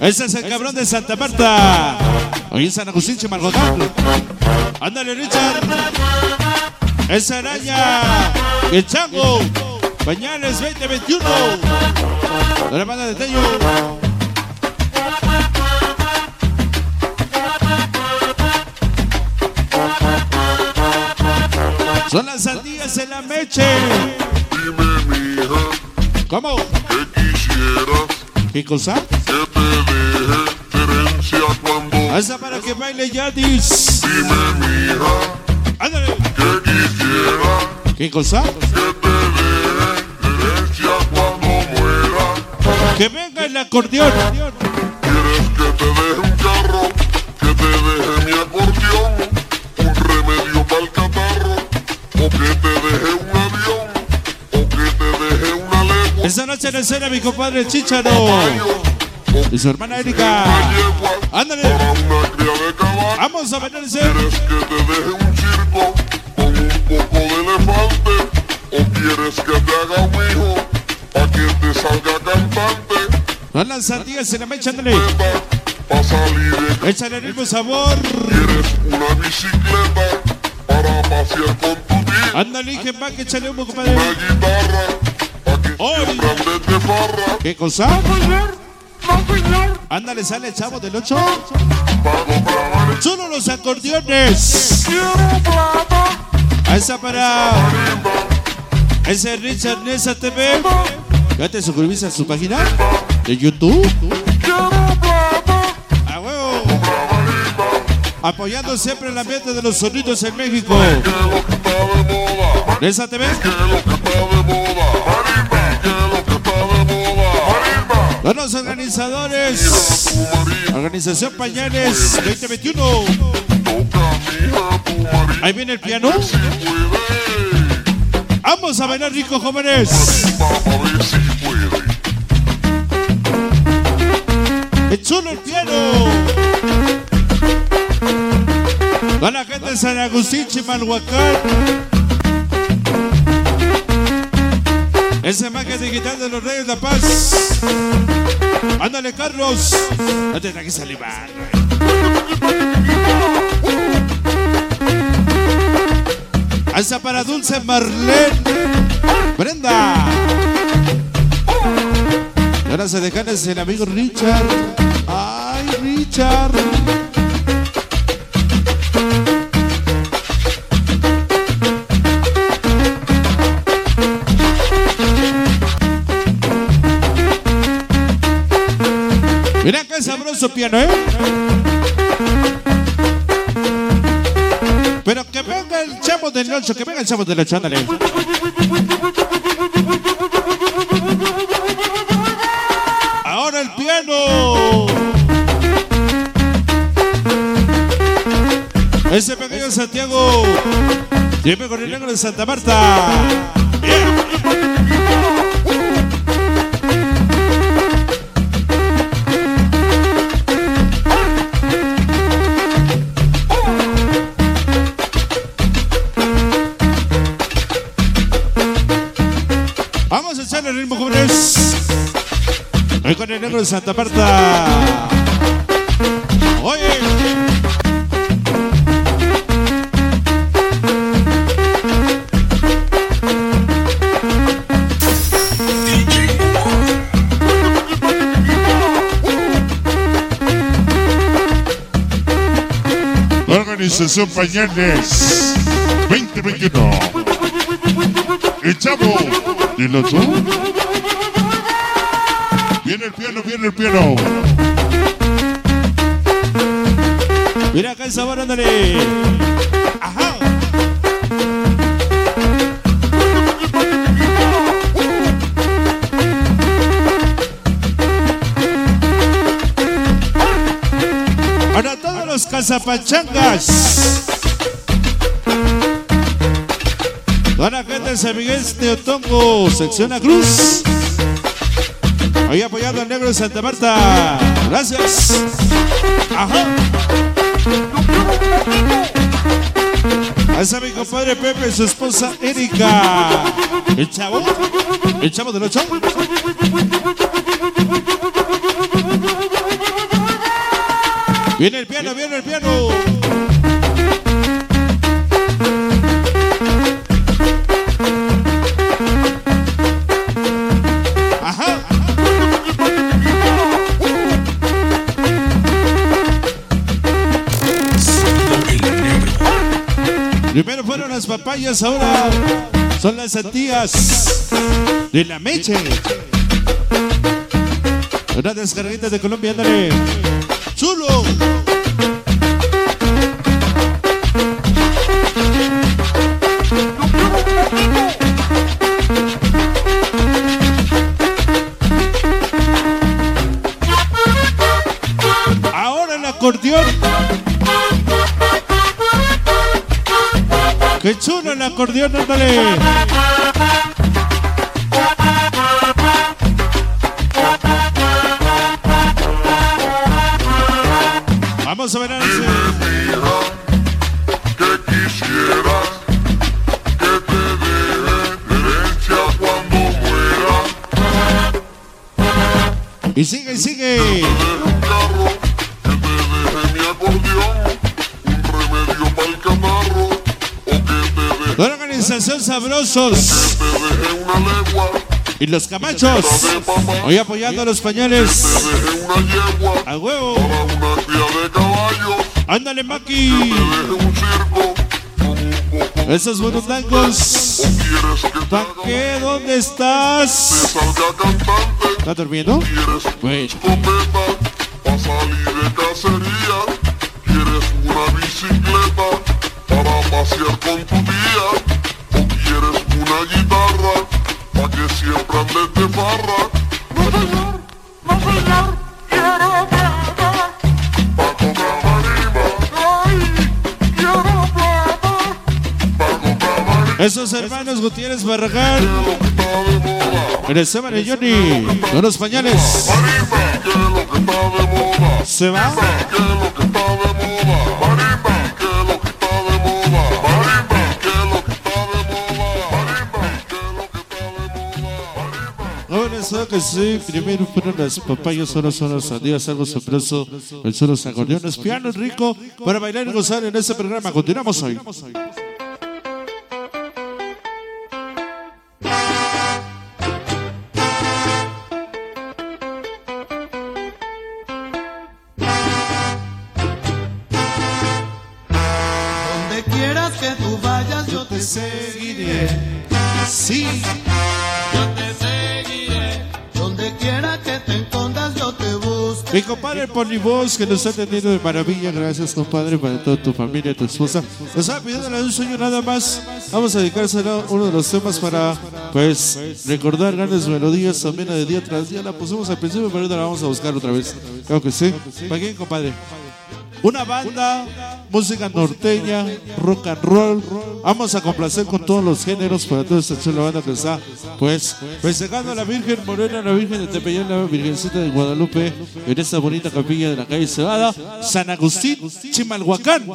Ese es el cabrón de Santa Marta. Hoy en San Agustín, Chimalgotán. Ándale, Richard. Esa araña. El chango. Pañales 2021. De la banda de Tello. Son las sandías en la meche. Dime, mija, ¿Cómo? ¿qué quisieras? ¿Qué cosa? Esa para que baile Yadis. Dime, mija, Ándale. ¿qué quisieras? ¿Qué cosa? Que te deje herencia cuando muera. Que venga el acordeón. ¿Quieres que te deje un carro? Que te deje mi acordeón. Un remedio para el catarro. O que te deje un avión. O que te deje una legua. Esta noche en escena mi compadre Chicharo. Y su hermana Erika. Ándale. De. Vamos a ese. ¿Quieres que te deje un circo con un poco de elefante? ¿O quieres que te haga un hijo para que te salga cantante? Son las sandías en la mecha, ándale. De Échale el mismo sabor. ¿Quieres una bicicleta para pasear con tu tía? Ándale, que va, que échale humo, compadre. Una guitarra para que andes de farra. ¿Qué cosa? Ándale, sale el chavo del 8. Para comprar Solo los acordeones. A esa para. Ese Richard Nessa TV. Ya te suscribiste a su página de YouTube. A huevo. Apoyando siempre el ambiente de los sonidos en México. Nessa TV. Son los organizadores. Organización Pañales 2021. Toca, mija, tu marimba. Ahí viene el piano. Vamos a bailar rico, jóvenes. A. Es chulo el piano. Con la gente de San Agustín, Chimalhuacán. Ese magia digital de los Reyes de la Paz. Ándale, Carlos. No te que salivar. Alza para Dulce Marlene. Brenda. Y ahora se dejan el amigo Richard. Ay, Richard. Mira qué sabroso piano, ¿eh? Pero que venga el chavo del ocho, que venga el chavo del ocho, ándale. Ahora el piano. Ese pequeño Santiago. Siempre con el negro de Santa Marta. Vamos Negro de Santa Marta. Oye. Organización Pañales 2021. El chavo del ocho. Viene el piano, viene el piano. Mira acá el sabor, ándale. Ajá. Para todos los cazapachangas. La gente de San Miguel de Otongo, sección A Cruz. Ahí apoyando al negro de Santa Marta. Gracias. Ajá. Ahí está mi compadre Pepe y su esposa Erika. El chavo. El chavo de los chavos. Viene el piano, viene el piano. Las papayas, ahora son las santías de la meche. Una descarguita de Colombia, ándale. ¡Chulo! ¡Qué chulo el acordeón, ándale! Vamos a ver a ese. Mira, que quisieras que te deje herencia cuando muera. Y sigue, y sigue. Que te deje mi acordeón, organización Sabrosos y los Camachos. Hoy apoyando a los pañales. A huevo. para Ándale, Maki. Esos buenos blancos. quieres que te ¿Pa' haga qué? ¿Dónde estás? salga cantante, ¿Está durmiendo? quieres Esos hermanos Gutiérrez Barragán. En el Seba de Johnny. Con los pañales. Se va. ¿Qué es lo que sí, primero fueron las papayas, ahora son las sandías, algo sorpreso, el son los acordeones, piano rico para bailar y gozar en este programa. Continuamos hoy. Que tú vayas, yo te seguiré. Sí, Yo te seguiré. Donde quiera que te encondas, yo te busco. mi compadre que nos ha atendido de maravilla. Gracias, compadre, para toda tu familia, tu esposa. Nos estaba pidiéndole un sueño nada más. Vamos a dedicárselo a uno de los temas para, pues, recordar grandes melodías también de día tras día. La pusimos al principio, pero ahora la vamos a buscar otra vez. Creo que sí. ¿Para quién, compadre? Una banda, música norteña, rock and roll. Vamos a complacer con todos los géneros para toda esta chula banda que está, pues, festejando a la Virgen Morena, la Virgen de Tepeyán, la Virgencita de Guadalupe, en esta bonita capilla de la calle Cebada, San Agustín, Chimalhuacán.